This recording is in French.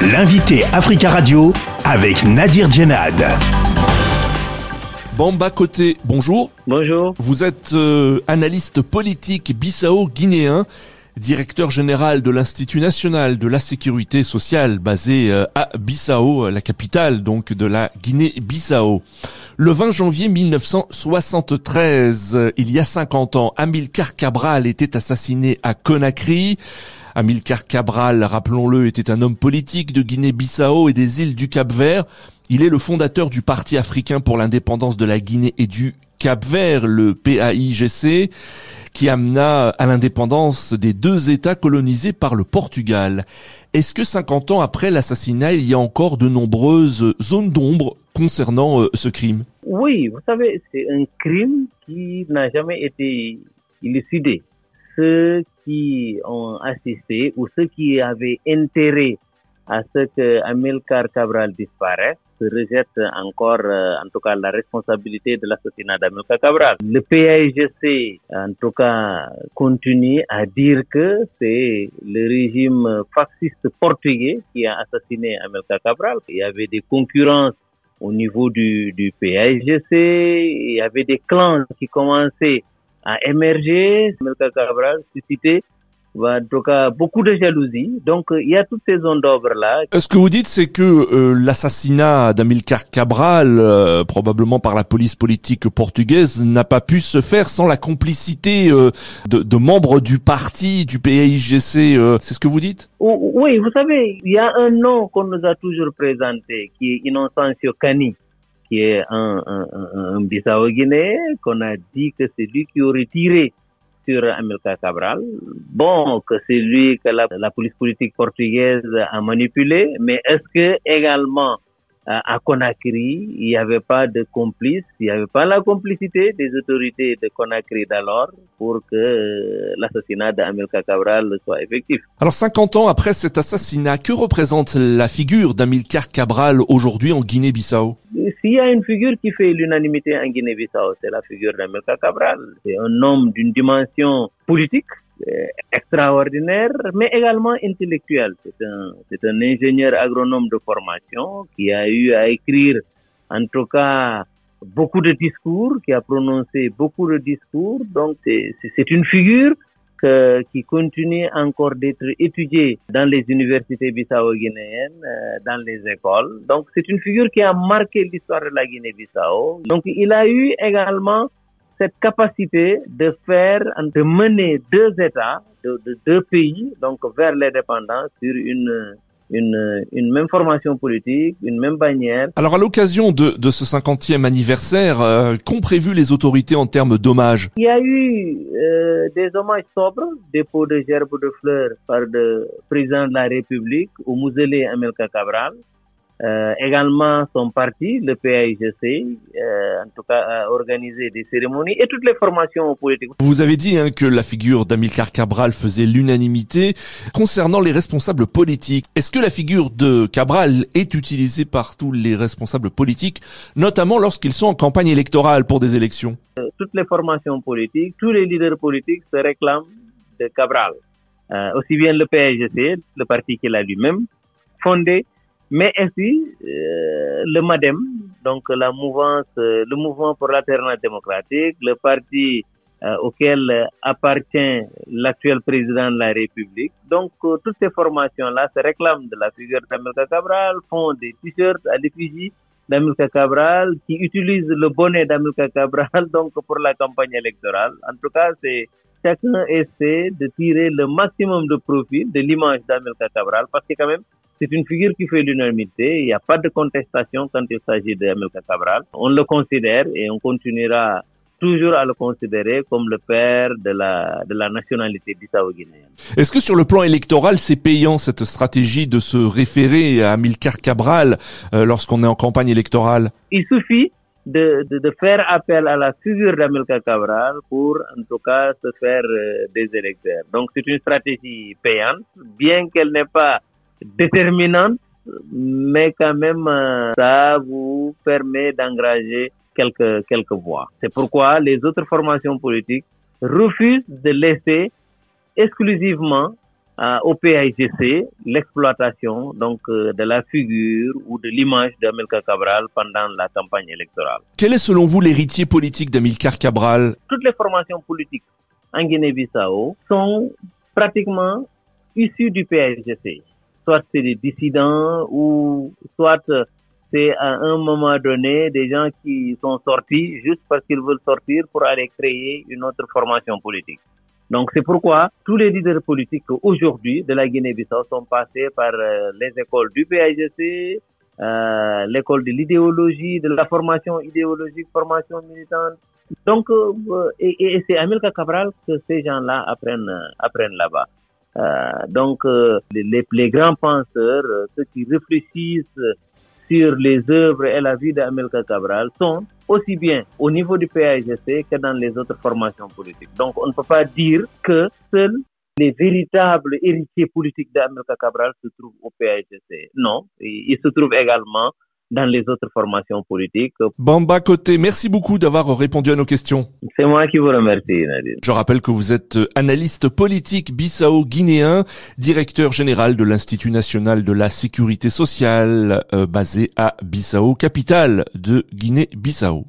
L'invité Africa Radio avec Nadir Djenad. Bamba Côté, bonjour. Bonjour. Vous êtes euh, analyste politique bissau-guinéen, directeur général de l'Institut national de la sécurité sociale basé euh, à Bissau, la capitale donc de la Guinée-Bissau. Le 20 janvier 1973, euh, il y a 50 ans, Amilcar Cabral était assassiné à Conakry. Amilcar Cabral, rappelons-le, était un homme politique de Guinée-Bissau et des îles du Cap-Vert. Il est le fondateur du Parti africain pour l'indépendance de la Guinée et du Cap-Vert, le PAIGC, qui amena à l'indépendance des deux États colonisés par le Portugal. Est-ce que 50 ans après l'assassinat, il y a encore de nombreuses zones d'ombre concernant euh, ce crime? Oui, vous savez, c'est un crime qui n'a jamais été élucidé qui ont assisté ou ceux qui avaient intérêt à ce que Amilcar Cabral disparaisse se rejettent encore, euh, en tout cas, la responsabilité de l'assassinat d'Amilcar Cabral. Le PAIGC, en tout cas, continue à dire que c'est le régime fasciste portugais qui a assassiné Amilcar Cabral. Il y avait des concurrences au niveau du, du il y avait des clans qui commençaient a émergé, Melka Cabral suscité en tout cas beaucoup de jalousie. Donc il y a toutes ces zones d'ombre là. Ce que vous dites, c'est que euh, l'assassinat d'Amilcar Cabral, euh, probablement par la police politique portugaise, n'a pas pu se faire sans la complicité euh, de, de, membres du parti, du PAIGC. c'est ce que vous dites? Oui, vous savez, il y a un nom qu'on nous a toujours présenté, qui est Inocencio Cani qui est un, un, un, Bissau-Guinéen, qu'on a dit que c'est lui qui aurait tiré sur Amilcar Cabral. Bon, que c'est lui que la, la, police politique portugaise a manipulé, mais est-ce que également à Conakry, il n'y avait pas de complice, il n'y avait pas la complicité des autorités de Conakry d'alors pour que euh, l'assassinat d'Amilcar Cabral soit effectif. Alors 50 ans après cet assassinat, que représente la figure d'Amilcar Cabral aujourd'hui en Guinée-Bissau? S'il y a une figure qui fait l'unanimité en Guinée-Bissau, c'est la figure d'Amilcar Cabral. C'est un homme d'une dimension politique, euh, extraordinaire, mais également intellectuel. C'est un, c'est un ingénieur agronome de formation qui a eu à écrire, en tout cas, beaucoup de discours, qui a prononcé beaucoup de discours. Donc, c'est, une figure que, qui continue encore d'être étudiée dans les universités bissau-guinéennes, euh, dans les écoles. Donc, c'est une figure qui a marqué l'histoire de la Guinée-Bissau. Donc, il a eu également cette capacité de faire, de mener deux États, de, de deux pays, donc vers l'indépendance sur une une, une, même formation politique, une même bannière. Alors à l'occasion de, de, ce 50e anniversaire, euh, qu'ont prévu les autorités en termes d'hommages? Il y a eu euh, des hommages sobres, dépôt de gerbes de fleurs par le président de la République au mausolée Amilcar Cabral. Euh, également son parti, le PAIGC, euh, en tout cas a organisé des cérémonies et toutes les formations politiques. Vous avez dit hein, que la figure d'Amilcar Cabral faisait l'unanimité. Concernant les responsables politiques, est-ce que la figure de Cabral est utilisée par tous les responsables politiques, notamment lorsqu'ils sont en campagne électorale pour des élections? Euh, Toutes les formations politiques, tous les leaders politiques se réclament de Cabral. Euh, aussi bien le PAIGC, le parti qu'il a lui-même fondé, mais ainsi euh, le MADEM, donc la mouvance, euh, le mouvement pour l'alternance démocratique, le parti euh, auquel appartient l'actuel président de la République. Donc euh, toutes ces formations-là se réclament de la figure d'Amilcar Cabral, font des t-shirts à l'effigie d'Amilcar Cabral, qui utilisent le bonnet d'Amilcar Cabral donc pour la campagne électorale. En tout cas, c'est chacun essaie de tirer le maximum de profit de l'image d'Amilcar Cabral parce que quand même c'est une figure qui fait l'unanimité. Il n'y a pas de contestation quand il s'agit d'Amilcar Cabral. On le considère et on continuera toujours à le considérer comme le père de la, de la nationalité bissau-guinéenne. Est-ce que sur le plan électoral, c'est payant cette stratégie de se référer à Amilcar Cabral euh, lorsqu'on est en campagne électorale? Il suffit de, de, de, faire appel à la figure d'Amilcar Cabral pour, en tout cas, se faire euh, des électeurs. Donc, c'est une stratégie payante, bien qu'elle n'ait pas déterminante, mais quand même, euh, ça vous permet d'engager quelques, quelques voix. C'est pourquoi les autres formations politiques refusent de laisser exclusivement au PAIGC l'exploitation donc de la figure ou de l'image d'Amilcar Cabral pendant la campagne électorale. Quel est selon vous l'héritier politique d'Amilcar Cabral? Toutes les formations politiques en Guinée-Bissau sont pratiquement issues du PAIGC. Soit c'est des dissidents ou soit c'est à un moment donné des gens qui sont sortis juste parce qu'ils veulent sortir pour aller créer une autre formation politique. Donc c'est pourquoi tous les leaders politiques aujourd'hui de la Guinée-Bissau sont passés par euh, les écoles du PAIGC, euh, l'école de l'idéologie, de la formation idéologique, formation militante. Donc euh, et, et c'est Amilcar Cabral que ces gens-là apprennent apprennent là-bas. Euh, donc les, les, grands penseurs, ceux qui réfléchissent sur les œuvres et la vie d'Amilcar Cabral sont aussi bien au niveau du PAGC que dans les autres formations politiques. Donc on ne peut pas dire que seuls les véritables héritiers politiques d'Amilcar Cabral se trouvent au PAGC. Non, ils se trouvent également dans les autres formations politiques. Bamba Côté, merci beaucoup d'avoir répondu à nos questions. C'est moi qui vous remercie, Nadir. Je rappelle que vous êtes analyste politique bissau-guinéen, directeur général de l'Institut national de la sécurité sociale, euh, basé à Bissau, capitale de Guinée-Bissau.